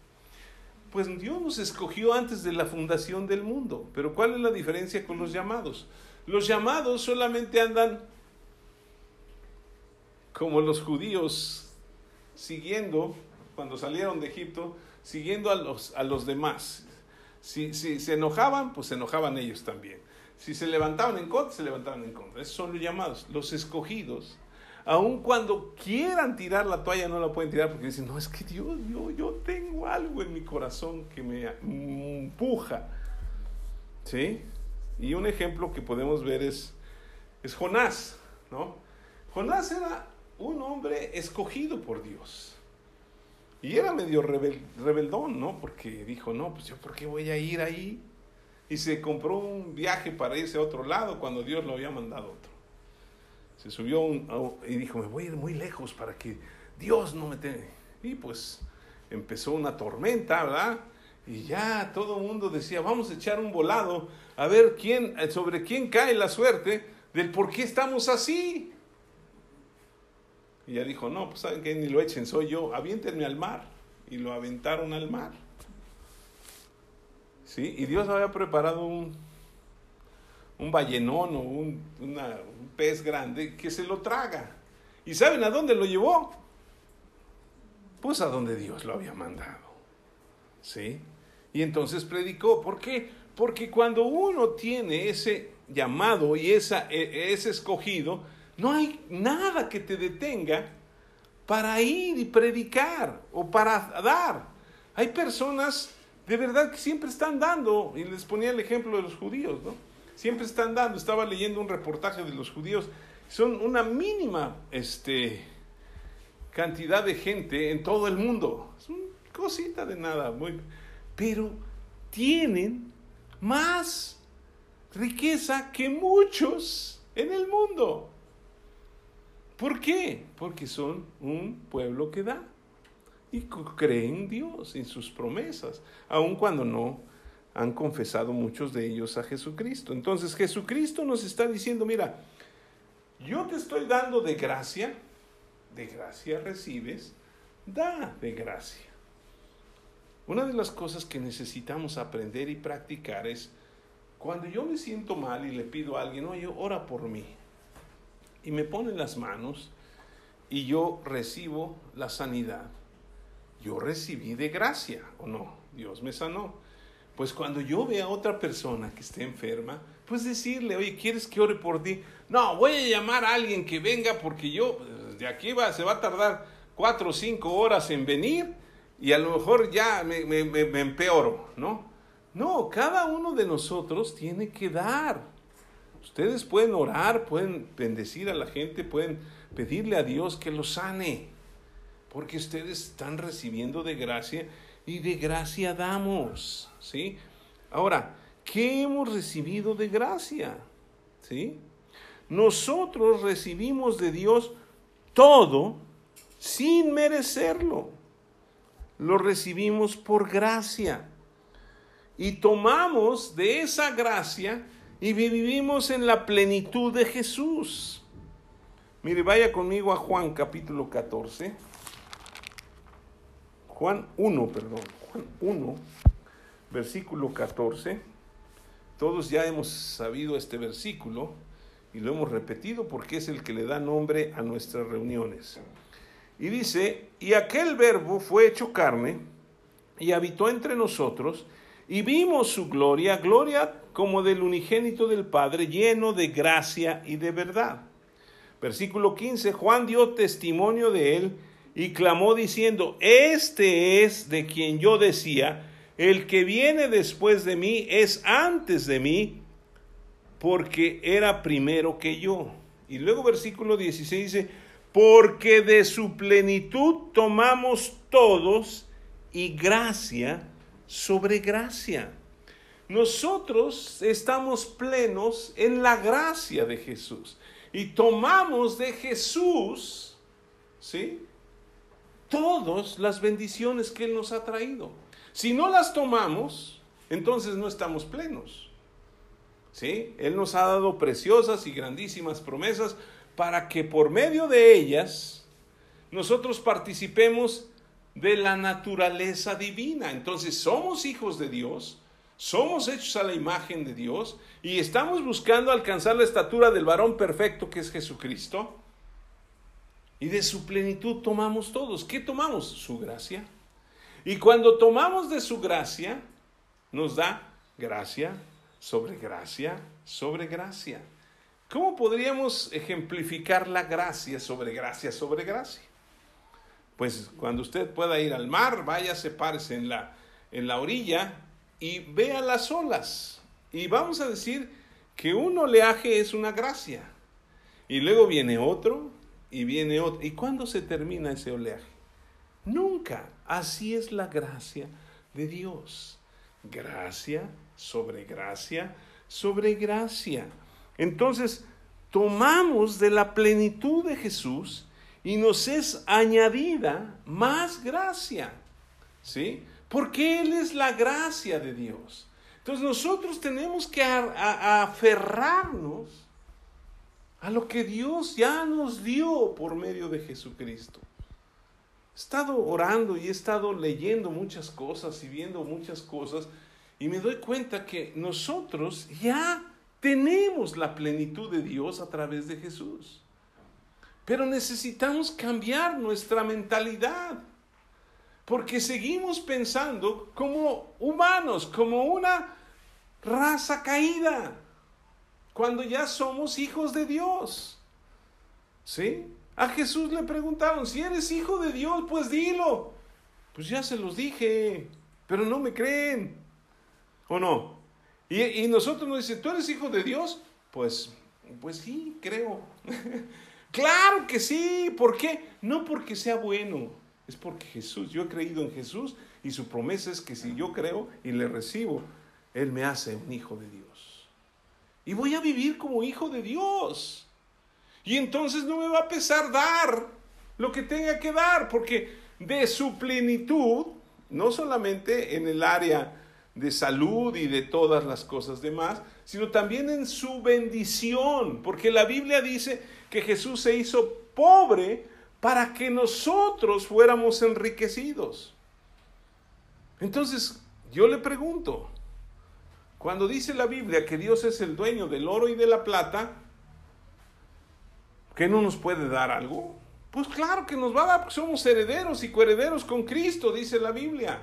Pues Dios nos escogió antes de la fundación del mundo. Pero ¿cuál es la diferencia con los llamados? Los llamados solamente andan como los judíos siguiendo, cuando salieron de Egipto, siguiendo a los, a los demás. Si, se enojaban, pues se enojaban ellos también. Si se levantaban en contra, se levantaban en contra. Esos son los llamados, los escogidos. Aun cuando quieran tirar la toalla, no la pueden tirar porque dicen, no, es que Dios, yo, yo tengo algo en mi corazón que me empuja. ¿Sí? Y un ejemplo que podemos ver es, es Jonás, ¿no? Jonás era un hombre escogido por Dios. Y era medio rebeldón, ¿no? Porque dijo, no, pues yo, ¿por qué voy a ir ahí? Y se compró un viaje para irse a otro lado cuando Dios lo había mandado otro. Se subió y dijo, me voy a ir muy lejos para que Dios no me tenga. Y pues empezó una tormenta, ¿verdad? Y ya todo el mundo decía, vamos a echar un volado a ver quién, sobre quién cae la suerte del por qué estamos así. Y ya dijo, no, pues saben que ni lo echen, soy yo, aviéntenme al mar. Y lo aventaron al mar. ¿sí? Y Dios había preparado un, un ballenón o un, un pez grande que se lo traga. ¿Y saben a dónde lo llevó? Pues a donde Dios lo había mandado. ¿Sí? Y entonces predicó. ¿Por qué? Porque cuando uno tiene ese llamado y esa, e, ese escogido, no hay nada que te detenga para ir y predicar o para dar. Hay personas de verdad que siempre están dando, y les ponía el ejemplo de los judíos, ¿no? Siempre están dando, estaba leyendo un reportaje de los judíos, son una mínima este, cantidad de gente en todo el mundo, es una cosita de nada, muy, pero tienen más riqueza que muchos en el mundo. ¿Por qué? Porque son un pueblo que da y creen en Dios, en sus promesas, aun cuando no han confesado muchos de ellos a Jesucristo. Entonces Jesucristo nos está diciendo, mira, yo te estoy dando de gracia, de gracia recibes, da de gracia. Una de las cosas que necesitamos aprender y practicar es, cuando yo me siento mal y le pido a alguien, oye, ora por mí, y me pone las manos y yo recibo la sanidad, yo recibí de gracia, ¿o no? Dios me sanó. Pues cuando yo vea a otra persona que esté enferma, pues decirle, oye, ¿quieres que ore por ti? No, voy a llamar a alguien que venga porque yo, de aquí va, se va a tardar cuatro o cinco horas en venir y a lo mejor ya me, me, me empeoro, ¿no? No, cada uno de nosotros tiene que dar. Ustedes pueden orar, pueden bendecir a la gente, pueden pedirle a Dios que los sane, porque ustedes están recibiendo de gracia y de gracia damos, ¿sí? Ahora, ¿qué hemos recibido de gracia? ¿Sí? Nosotros recibimos de Dios todo sin merecerlo. Lo recibimos por gracia. Y tomamos de esa gracia y vivimos en la plenitud de Jesús. Mire, vaya conmigo a Juan capítulo 14. Juan 1, perdón, Juan 1, versículo 14. Todos ya hemos sabido este versículo y lo hemos repetido porque es el que le da nombre a nuestras reuniones. Y dice, y aquel verbo fue hecho carne y habitó entre nosotros y vimos su gloria, gloria como del unigénito del Padre, lleno de gracia y de verdad. Versículo 15, Juan dio testimonio de él y clamó diciendo, este es de quien yo decía, el que viene después de mí es antes de mí, porque era primero que yo. Y luego versículo 16 dice, porque de su plenitud tomamos todos y gracia sobre gracia. Nosotros estamos plenos en la gracia de Jesús y tomamos de Jesús, ¿sí? todas las bendiciones que Él nos ha traído. Si no las tomamos, entonces no estamos plenos. ¿Sí? Él nos ha dado preciosas y grandísimas promesas para que por medio de ellas nosotros participemos de la naturaleza divina. Entonces somos hijos de Dios, somos hechos a la imagen de Dios y estamos buscando alcanzar la estatura del varón perfecto que es Jesucristo y de su plenitud tomamos todos. ¿Qué tomamos? Su gracia. Y cuando tomamos de su gracia, nos da gracia sobre gracia sobre gracia. ¿Cómo podríamos ejemplificar la gracia sobre gracia sobre gracia? Pues cuando usted pueda ir al mar, vaya, sepárese en la, en la orilla y vea las olas. Y vamos a decir que un oleaje es una gracia. Y luego viene otro, y viene otro. ¿Y cuándo se termina ese oleaje? Nunca. Así es la gracia de Dios. Gracia sobre gracia sobre gracia. Entonces, tomamos de la plenitud de Jesús y nos es añadida más gracia. ¿Sí? Porque Él es la gracia de Dios. Entonces nosotros tenemos que aferrarnos a lo que Dios ya nos dio por medio de Jesucristo. He estado orando y he estado leyendo muchas cosas y viendo muchas cosas y me doy cuenta que nosotros ya tenemos la plenitud de Dios a través de Jesús. Pero necesitamos cambiar nuestra mentalidad. Porque seguimos pensando como humanos, como una raza caída, cuando ya somos hijos de Dios. ¿Sí? A Jesús le preguntaron, si eres hijo de Dios, pues dilo. Pues ya se los dije, pero no me creen. ¿O no? Y, nosotros nos dicen, ¿tú eres hijo de Dios? Pues, pues sí, creo. <laughs> claro que sí. ¿Por qué? No porque sea bueno, es porque Jesús, yo he creído en Jesús y su promesa es que si yo creo y le recibo, Él me hace un hijo de Dios. Y voy a vivir como hijo de Dios. Y entonces no me va a pesar dar lo que tenga que dar, porque de su plenitud, no solamente en el área de salud y de todas las cosas demás, sino también en su bendición, porque la Biblia dice que Jesús se hizo pobre para que nosotros fuéramos enriquecidos. Entonces, yo le pregunto, cuando dice la Biblia que Dios es el dueño del oro y de la plata, ¿qué no nos puede dar algo? Pues claro que nos va a dar, porque somos herederos y coherederos con Cristo, dice la Biblia.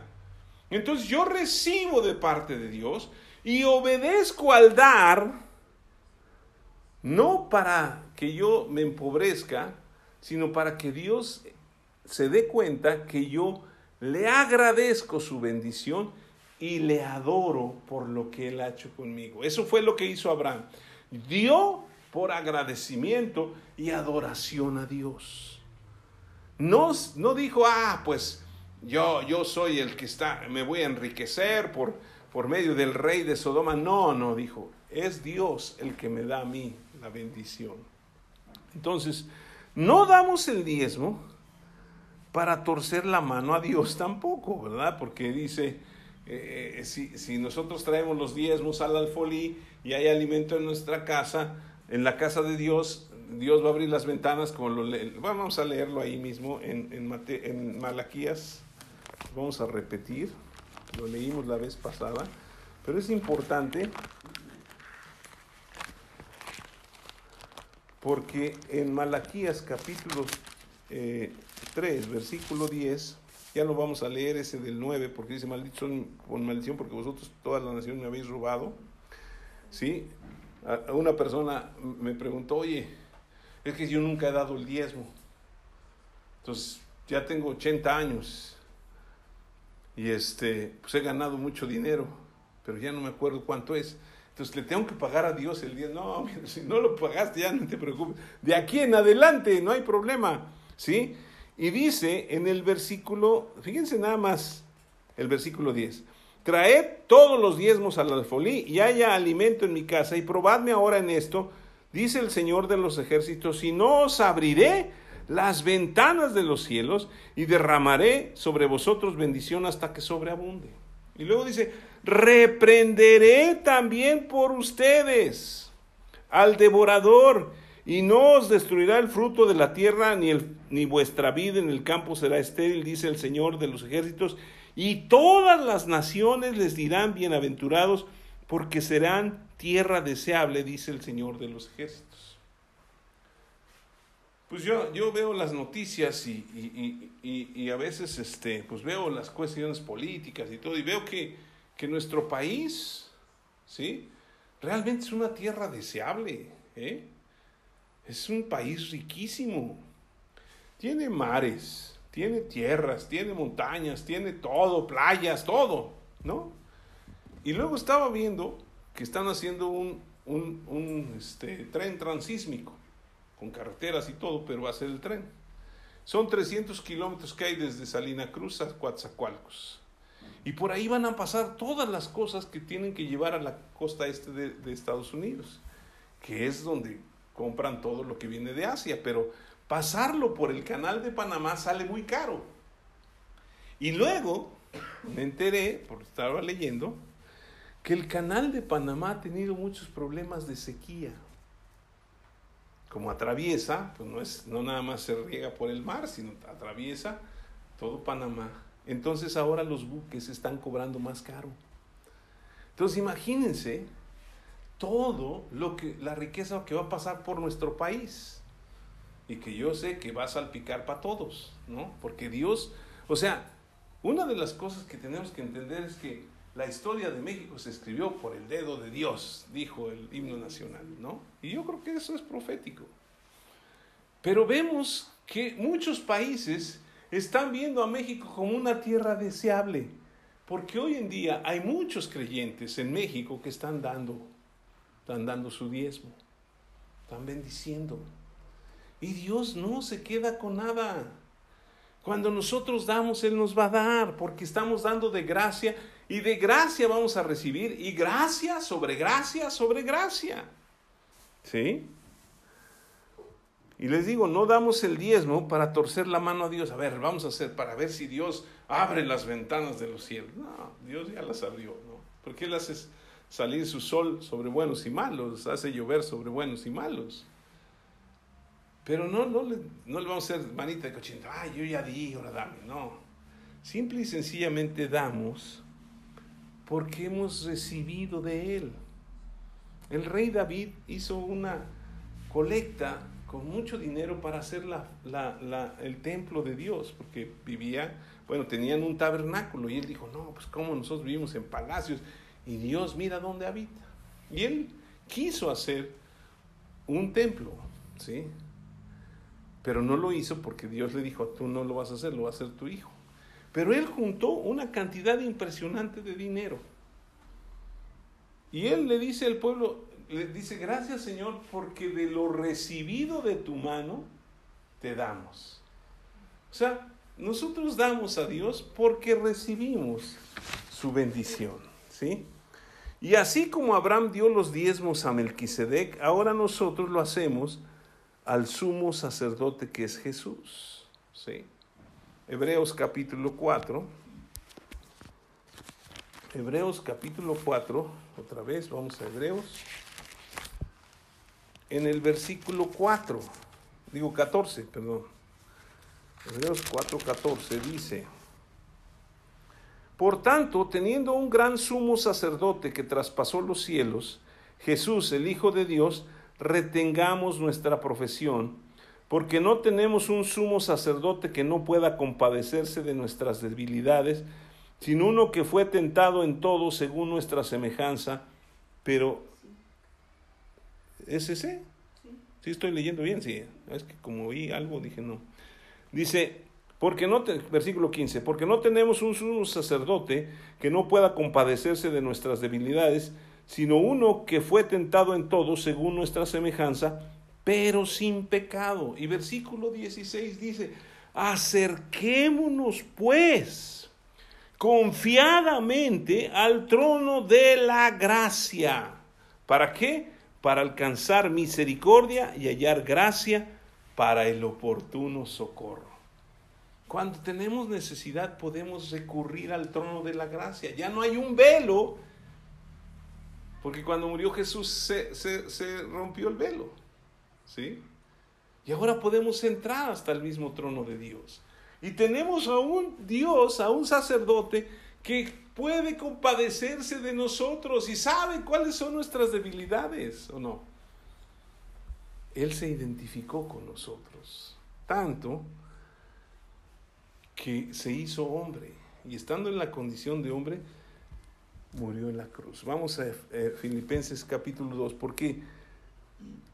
Entonces yo recibo de parte de Dios y obedezco al dar, no para que yo me empobrezca, sino para que Dios se dé cuenta que yo le agradezco su bendición y le adoro por lo que él ha hecho conmigo. Eso fue lo que hizo Abraham. Dio por agradecimiento y adoración a Dios. No, no dijo, ah, pues yo, yo soy el que está, me voy a enriquecer por, por medio del rey de Sodoma. No, no, dijo, es Dios el que me da a mí la bendición. Entonces, no damos el diezmo para torcer la mano a Dios tampoco, ¿verdad? Porque dice, eh, si, si, nosotros traemos los diezmos al alfolí y hay alimento en nuestra casa, en la casa de Dios, Dios va a abrir las ventanas como lo Vamos a leerlo ahí mismo en, en, en Malaquías Vamos a repetir, lo leímos la vez pasada, pero es importante porque en Malaquías capítulo 3, eh, versículo 10, ya no vamos a leer ese del 9 porque dice, maldito con maldición porque vosotros toda la nación me habéis robado. ¿Sí? una persona me preguntó, oye, es que yo nunca he dado el diezmo. Entonces, ya tengo 80 años y este, pues he ganado mucho dinero, pero ya no me acuerdo cuánto es. Entonces le tengo que pagar a Dios el día. No, si no lo pagaste ya no te preocupes. De aquí en adelante no hay problema, ¿sí? Y dice en el versículo, fíjense nada más, el versículo 10. Traed todos los diezmos al alfolí y haya alimento en mi casa y probadme ahora en esto, dice el Señor de los ejércitos, y no os abriré las ventanas de los cielos y derramaré sobre vosotros bendición hasta que sobreabunde. Y luego dice, reprenderé también por ustedes al devorador y no os destruirá el fruto de la tierra ni, el, ni vuestra vida en el campo será estéril, dice el Señor de los ejércitos, y todas las naciones les dirán bienaventurados porque serán tierra deseable, dice el Señor de los ejércitos. Pues yo, yo veo las noticias y, y, a veces este, pues veo las cuestiones políticas y todo, y veo que, que nuestro país, ¿sí? Realmente es una tierra deseable, ¿eh? Es un país riquísimo. Tiene mares, tiene tierras, tiene montañas, tiene todo, playas, todo, ¿no? Y luego estaba viendo que están haciendo un, un, un este, tren transísmico con carreteras y todo, pero va a ser el tren. Son 300 kilómetros que hay desde Salina Cruz a Coatzacoalcos. Y por ahí van a pasar todas las cosas que tienen que llevar a la costa este de, Estados Unidos, que es donde compran todo lo que viene de Asia, pero pasarlo por el canal de Panamá sale muy caro. Y luego me enteré, porque estaba leyendo, que el canal de Panamá ha tenido muchos problemas de sequía como atraviesa, pues no, es, no nada más se riega por el mar, sino atraviesa todo Panamá. Entonces ahora los buques están cobrando más caro. Entonces imagínense todo lo que la riqueza que va a pasar por nuestro país y que yo sé que va a salpicar para todos, ¿no? Porque Dios, o sea, una de las cosas que tenemos que entender es que la historia de México se escribió por el dedo de Dios, dijo el himno nacional, ¿no? Y yo creo que eso es profético. Pero vemos que muchos países están viendo a México como una tierra deseable, porque hoy en día hay muchos creyentes en México que están dando, están dando su diezmo, están bendiciendo. Y Dios no se queda con nada. Cuando nosotros damos, Él nos va a dar, porque estamos dando de gracia y de gracia vamos a recibir y gracia sobre gracia sobre gracia. ¿Sí? Y les digo, no damos el diezmo para torcer la mano a Dios. A ver, vamos a hacer para ver si Dios abre las ventanas de los cielos. No, Dios ya las abrió, ¿no? Porque Él hace salir su sol sobre buenos y malos, hace llover sobre buenos y malos. Pero no, no, le, no le vamos a hacer manita de cochino, ay, yo ya di, ahora dame. No. Simple y sencillamente damos porque hemos recibido de Él. El rey David hizo una colecta con mucho dinero para hacer la, el templo de Dios, porque vivía, bueno, tenían un tabernáculo y él dijo, no, pues como nosotros vivimos en palacios y Dios mira dónde habita. Y él quiso hacer un templo, ¿sí? Pero no lo hizo porque Dios le dijo, tú no lo vas a hacer, lo va a hacer tu hijo. Pero él juntó una cantidad impresionante de dinero. Y él le dice al pueblo, le dice, gracias Señor, porque de lo recibido de tu mano te damos. O sea, nosotros damos a Dios porque recibimos su bendición, ¿sí? Y así como Abraham dio los diezmos a Melquisedec, ahora nosotros lo hacemos al sumo sacerdote que es Jesús, ¿sí? Hebreos capítulo 4. Hebreos capítulo 4, otra vez, vamos a Hebreos en el versículo 4, digo 14, perdón. Hebreos 4, 14 dice, Por tanto, teniendo un gran sumo sacerdote que traspasó los cielos, Jesús, el Hijo de Dios, retengamos nuestra profesión, porque no tenemos un sumo sacerdote que no pueda compadecerse de nuestras debilidades, sino uno que fue tentado en todo según nuestra semejanza, pero ¿Es ese? Sí. estoy leyendo bien, sí. Es que como oí algo dije no. Dice, porque no versículo 15, porque no tenemos un, sacerdote que no pueda compadecerse de nuestras debilidades, sino uno que fue tentado en todo según nuestra semejanza, pero sin pecado. Y versículo 16 dice, acerquémonos pues confiadamente al trono de la gracia. ¿Para qué? para alcanzar misericordia y hallar gracia para el oportuno socorro. Cuando tenemos necesidad podemos recurrir al trono de la gracia. Ya no hay un velo, porque cuando murió Jesús se, se rompió el velo. ¿Sí? Y ahora podemos entrar hasta el mismo trono de Dios. Y tenemos a un Dios, a un sacerdote que puede compadecerse de nosotros y sabe cuáles son nuestras debilidades o no. Él se identificó con nosotros, tanto que se hizo hombre y estando en la condición de hombre, murió en la cruz. Vamos a eh, Filipenses capítulo 2, porque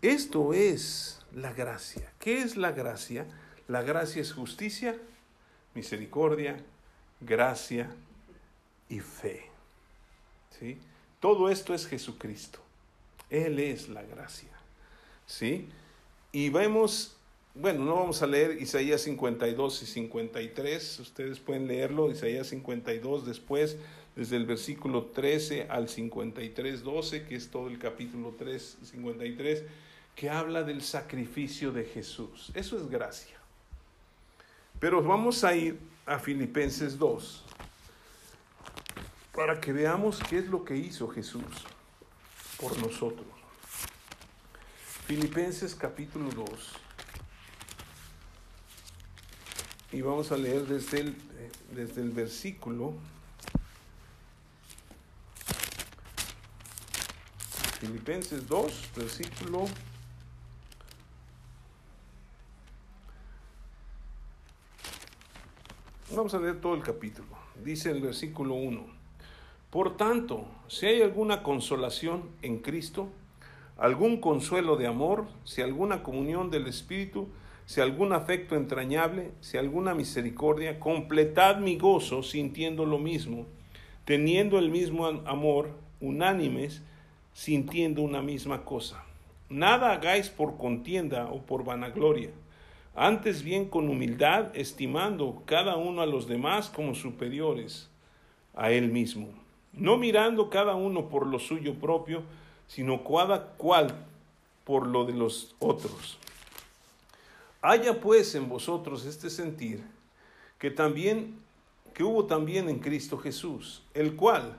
esto es la gracia. ¿Qué es la gracia? La gracia es justicia, misericordia, gracia, y fe. ¿Sí? Todo esto es Jesucristo. Él es la gracia. ¿Sí? Y vemos, bueno, no vamos a leer Isaías 52 y 53, ustedes pueden leerlo, Isaías 52 después, desde el versículo 13 al 53, 12, que es todo el capítulo 3, 53, que habla del sacrificio de Jesús. Eso es gracia. Pero vamos a ir a Filipenses 2 para que veamos qué es lo que hizo Jesús por nosotros. Filipenses capítulo 2. Y vamos a leer desde el, desde el versículo Filipenses 2, versículo Vamos a leer todo el capítulo. Dice el versículo 1. Por tanto, si hay alguna consolación en Cristo, algún consuelo de amor, si alguna comunión del Espíritu, si algún afecto entrañable, si alguna misericordia, completad mi gozo sintiendo lo mismo, teniendo el mismo amor, unánimes, sintiendo una misma cosa. Nada hagáis por contienda o por vanagloria antes bien con humildad, estimando cada uno a los demás como superiores a él mismo, no mirando cada uno por lo suyo propio, sino cada cual por lo de los otros. Haya pues en vosotros este sentir que también que hubo también en Cristo Jesús, el cual,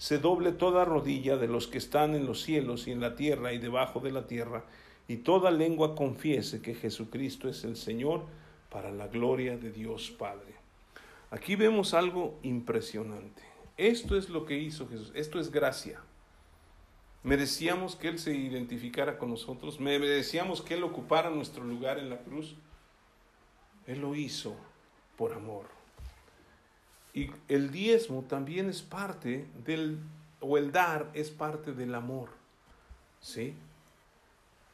se doble toda rodilla de los que están en los cielos y en la tierra y debajo de la tierra, y toda lengua confiese que Jesucristo es el Señor, para la gloria de Dios Padre. Aquí vemos algo impresionante. Esto es lo que hizo Jesús, esto es gracia. Merecíamos que Él se identificara con nosotros, merecíamos que Él ocupara nuestro lugar en la cruz. Él lo hizo por amor. Y el diezmo también es parte del, o el dar es parte del amor. ¿Sí?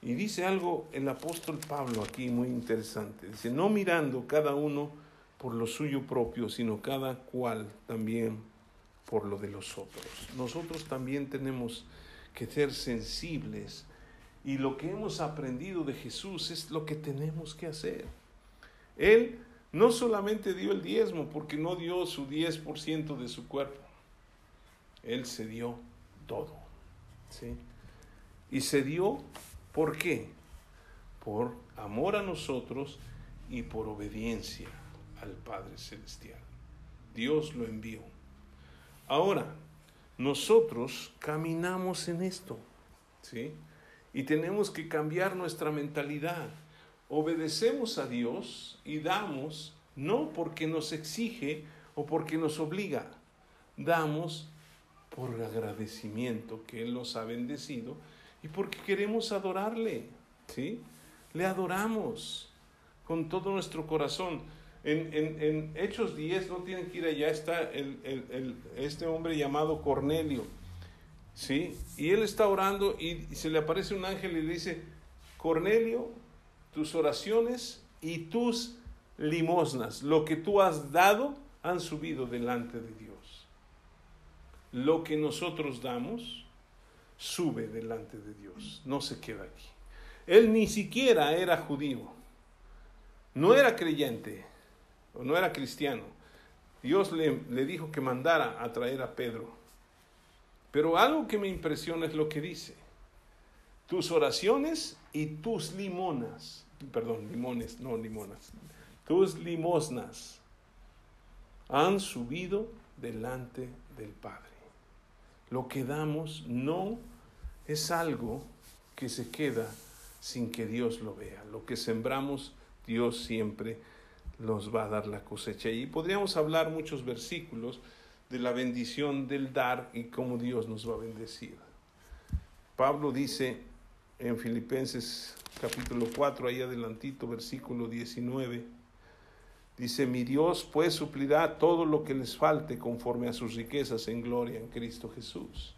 Y dice algo el apóstol Pablo aquí muy interesante. Dice, no mirando cada uno por lo suyo propio, sino cada cual también por lo de los otros. Nosotros también tenemos que ser sensibles y lo que hemos aprendido de Jesús es lo que tenemos que hacer. Él no solamente dio el diezmo porque no dio su 10% de su cuerpo, Él se dio todo. ¿sí? Y se dio ¿Por qué? Por amor a nosotros y por obediencia al Padre Celestial. Dios lo envió. Ahora, nosotros caminamos en esto, ¿sí? Y tenemos que cambiar nuestra mentalidad. Obedecemos a Dios y damos no porque nos exige o porque nos obliga, damos por agradecimiento que Él nos ha bendecido y porque queremos adorarle, ¿sí? Le adoramos con todo nuestro corazón. En, en, Hechos 10, no tienen que ir allá, está el, este hombre llamado Cornelio, ¿sí? Y él está orando y se le aparece un ángel y le dice, Cornelio, tus oraciones y tus limosnas, lo que tú has dado, han subido delante de Dios. Lo que nosotros damos, sube delante de Dios, no se queda aquí. Él ni siquiera era judío, no era creyente, o no era cristiano. Dios le, le dijo que mandara a traer a Pedro. Pero algo que me impresiona es lo que dice. Tus oraciones y tus limonas, perdón, limones, no limonas, tus limosnas han subido delante del Padre. Lo que damos no es algo que se queda sin que Dios lo vea. Lo que sembramos, Dios siempre nos va a dar la cosecha. Y podríamos hablar muchos versículos de la bendición del dar y cómo Dios nos va a bendecir. Pablo dice en Filipenses capítulo 4, ahí adelantito, versículo 19, Dice, mi Dios pues suplirá todo lo que les falte conforme a sus riquezas en gloria en Cristo Jesús.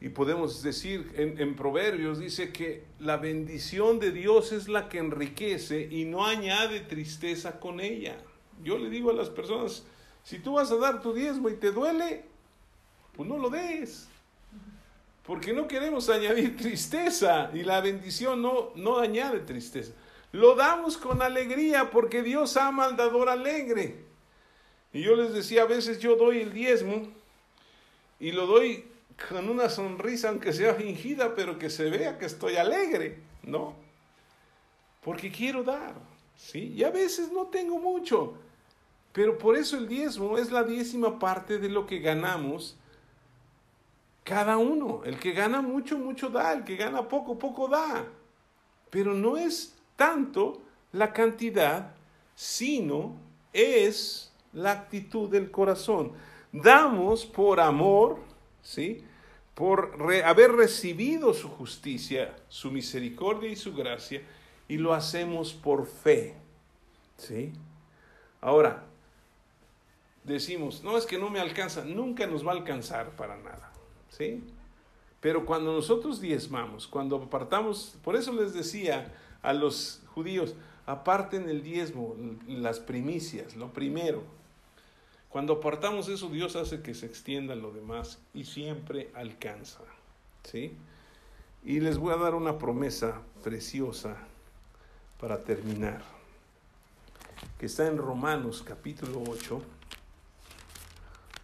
Y podemos decir en, en, Proverbios, dice que la bendición de Dios es la que enriquece y no añade tristeza con ella. Yo le digo a las personas, si tú vas a dar tu diezmo y te duele, pues no lo des. Porque no queremos añadir <laughs> tristeza y la bendición no, no añade tristeza. Lo damos con alegría porque Dios ama al dador alegre. Y yo les decía, a veces yo doy el diezmo y lo doy con una sonrisa, aunque sea fingida, pero que se vea que estoy alegre, ¿no? Porque quiero dar, ¿sí? Y a veces no tengo mucho, pero por eso el diezmo es la décima parte de lo que ganamos cada uno. El que gana mucho, mucho da, el que gana poco, poco da. Pero no es tanto la cantidad, sino es la actitud del corazón. Damos por amor, ¿sí? Por haber recibido su justicia, su misericordia y su gracia, y lo hacemos por fe, ¿sí? Ahora, decimos, no es que no me alcanza, nunca nos va a alcanzar para nada, ¿sí? Pero cuando nosotros diezmamos, cuando apartamos, por eso les decía a los judíos, aparten el diezmo, las primicias, lo primero. Cuando apartamos eso, Dios hace que se extienda lo demás y siempre alcanza. ¿sí? Y les voy a dar una promesa preciosa para terminar, que está en Romanos capítulo 8.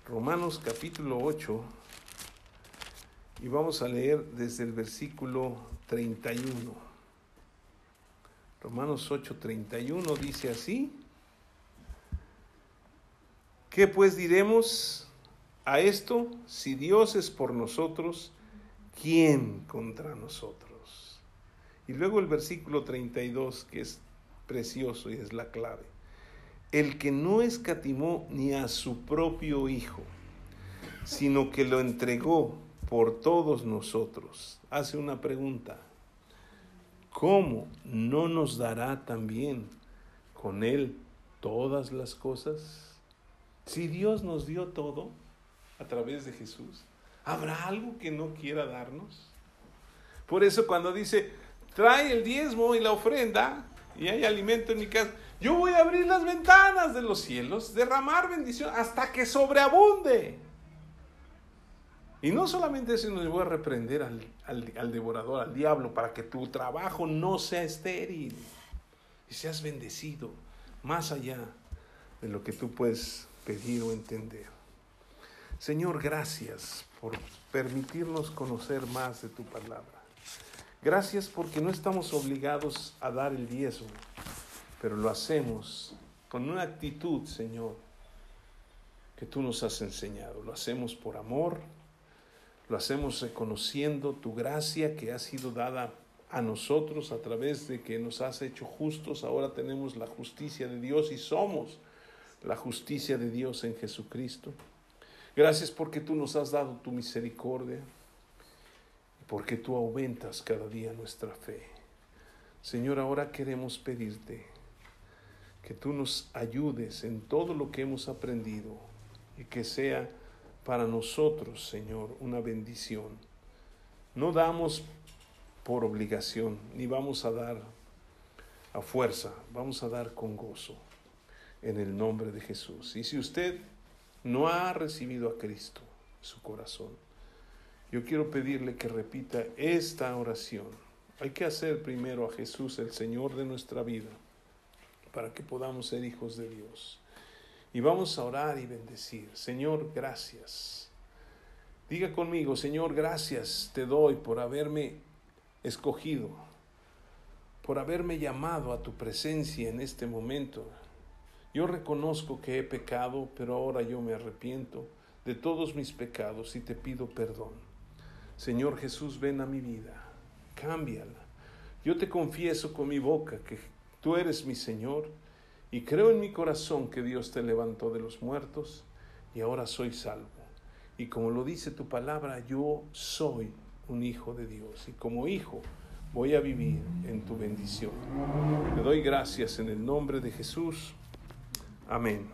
Romanos capítulo 8, y vamos a leer desde el versículo 31. Romanos 8:31 dice así. ¿Qué pues diremos a esto? Si Dios es por nosotros, ¿quién contra nosotros? Y luego el versículo 32, que es precioso y es la clave. El que no escatimó ni a su propio Hijo, sino que lo entregó por todos nosotros. Hace una pregunta. ¿cómo no nos dará también con Él todas las cosas? Si Dios nos dio todo a través de Jesús, ¿habrá algo que no quiera darnos? Por eso cuando dice, trae el diezmo y la ofrenda y hay alimento en mi casa, yo voy a abrir las ventanas de los cielos, derramar bendición hasta que sobreabunde. Y no solamente eso, nos voy a reprender al, devorador, al diablo, para que tu trabajo no sea estéril y seas bendecido más allá de lo que tú puedes pedir o entender. Señor, gracias por permitirnos conocer más de tu palabra. Gracias porque no estamos obligados a dar el diezmo, pero lo hacemos con una actitud, Señor, que tú nos has enseñado. Lo hacemos por amor lo hacemos reconociendo tu gracia que ha sido dada a nosotros a través de que nos has hecho justos. Ahora tenemos la justicia de Dios y somos la justicia de Dios en Jesucristo. Gracias porque tú nos has dado tu misericordia y porque tú aumentas cada día nuestra fe. Señor, ahora queremos pedirte que tú nos ayudes en todo lo que hemos aprendido y que sea para nosotros, Señor, una bendición. No damos por obligación, ni vamos a dar a fuerza, vamos a dar con gozo en el nombre de Jesús. Y si usted no ha recibido a Cristo en su corazón, yo quiero pedirle que repita esta oración. Hay que hacer primero a Jesús el Señor de nuestra vida para que podamos ser hijos de Dios. Y vamos a orar y bendecir. Señor, gracias. Diga conmigo, Señor, gracias te doy por haberme escogido, por haberme llamado a tu presencia en este momento. Yo reconozco que he pecado, pero ahora yo me arrepiento de todos mis pecados y te pido perdón. Señor Jesús, ven a mi vida, cámbiala. Yo te confieso con mi boca que tú eres mi Señor y creo en mi corazón que Dios te levantó de los muertos y ahora soy salvo. Y como lo dice tu palabra, yo soy un hijo de Dios. Y como hijo voy a vivir en tu bendición. Te doy gracias en el nombre de Jesús. Amén.